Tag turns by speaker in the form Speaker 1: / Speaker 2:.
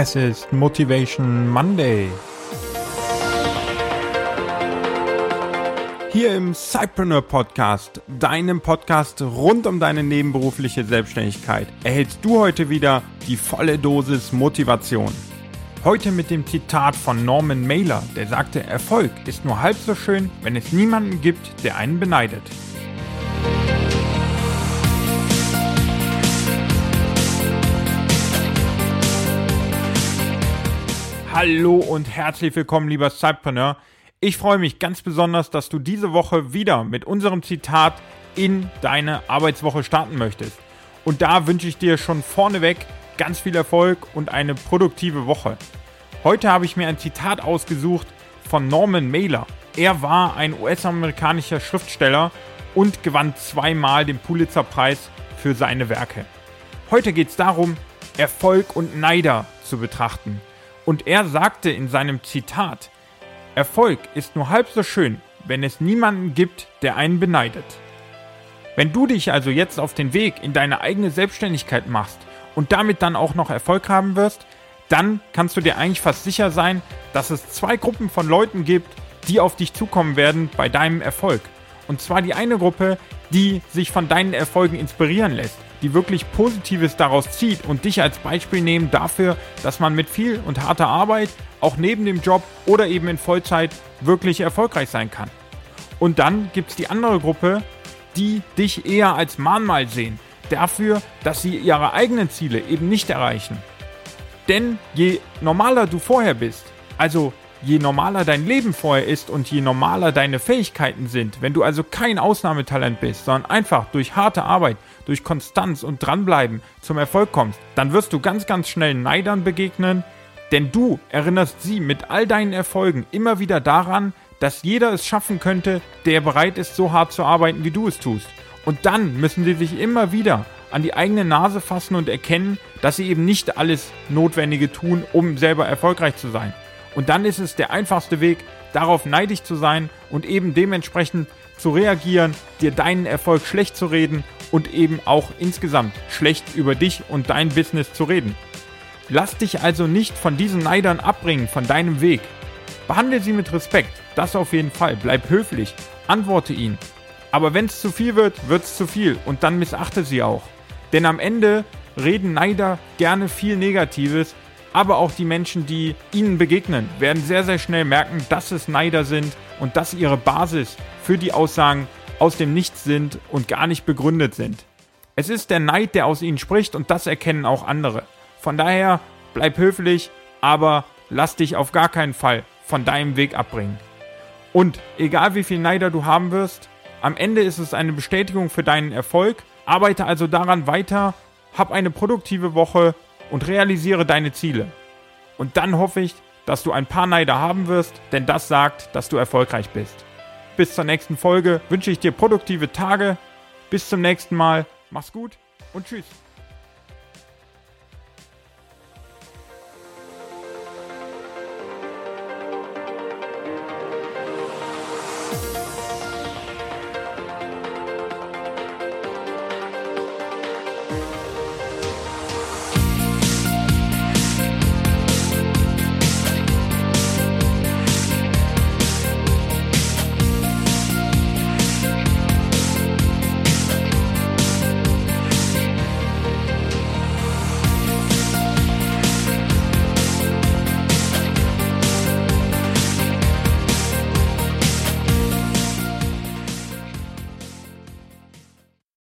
Speaker 1: Es ist Motivation Monday. Hier im Cypreneur Podcast, deinem Podcast rund um deine nebenberufliche Selbstständigkeit, erhältst du heute wieder die volle Dosis Motivation. Heute mit dem Zitat von Norman Mailer, der sagte, Erfolg ist nur halb so schön, wenn es niemanden gibt, der einen beneidet. Hallo und herzlich willkommen, lieber Cypreneur. Ich freue mich ganz besonders, dass du diese Woche wieder mit unserem Zitat in deine Arbeitswoche starten möchtest. Und da wünsche ich dir schon vorneweg ganz viel Erfolg und eine produktive Woche. Heute habe ich mir ein Zitat ausgesucht von Norman Mailer. Er war ein US-amerikanischer Schriftsteller und gewann zweimal den Pulitzer-Preis für seine Werke. Heute geht es darum, Erfolg und Neider zu betrachten. Und er sagte in seinem Zitat, Erfolg ist nur halb so schön, wenn es niemanden gibt, der einen beneidet. Wenn du dich also jetzt auf den Weg in deine eigene Selbstständigkeit machst und damit dann auch noch Erfolg haben wirst, dann kannst du dir eigentlich fast sicher sein, dass es zwei Gruppen von Leuten gibt, die auf dich zukommen werden bei deinem Erfolg. Und zwar die eine Gruppe, die sich von deinen Erfolgen inspirieren lässt die wirklich Positives daraus zieht und dich als Beispiel nehmen dafür, dass man mit viel und harter Arbeit auch neben dem Job oder eben in Vollzeit wirklich erfolgreich sein kann. Und dann gibt es die andere Gruppe, die dich eher als Mahnmal sehen, dafür, dass sie ihre eigenen Ziele eben nicht erreichen. Denn je normaler du vorher bist, also je normaler dein Leben vorher ist und je normaler deine Fähigkeiten sind, wenn du also kein Ausnahmetalent bist, sondern einfach durch harte Arbeit, durch Konstanz und dranbleiben zum Erfolg kommst, dann wirst du ganz, ganz schnell Neidern begegnen, denn du erinnerst sie mit all deinen Erfolgen immer wieder daran, dass jeder es schaffen könnte, der bereit ist, so hart zu arbeiten, wie du es tust. Und dann müssen sie sich immer wieder an die eigene Nase fassen und erkennen, dass sie eben nicht alles Notwendige tun, um selber erfolgreich zu sein. Und dann ist es der einfachste Weg, darauf neidisch zu sein und eben dementsprechend zu reagieren, dir deinen Erfolg schlecht zu reden und eben auch insgesamt schlecht über dich und dein Business zu reden. Lass dich also nicht von diesen Neidern abbringen von deinem Weg. Behandle sie mit Respekt, das auf jeden Fall. Bleib höflich, antworte ihnen. Aber wenn es zu viel wird, wird es zu viel und dann missachte sie auch. Denn am Ende reden Neider gerne viel Negatives, aber auch die Menschen, die ihnen begegnen, werden sehr, sehr schnell merken, dass es Neider sind und dass ihre Basis für die Aussagen aus dem Nichts sind und gar nicht begründet sind. Es ist der Neid, der aus ihnen spricht und das erkennen auch andere. Von daher bleib höflich, aber lass dich auf gar keinen Fall von deinem Weg abbringen. Und egal wie viel Neider du haben wirst, am Ende ist es eine Bestätigung für deinen Erfolg. Arbeite also daran weiter, hab eine produktive Woche und realisiere deine Ziele. Und dann hoffe ich, dass du ein paar Neider haben wirst, denn das sagt, dass du erfolgreich bist. Bis zur nächsten Folge wünsche ich dir produktive Tage. Bis zum nächsten Mal. Mach's gut und tschüss.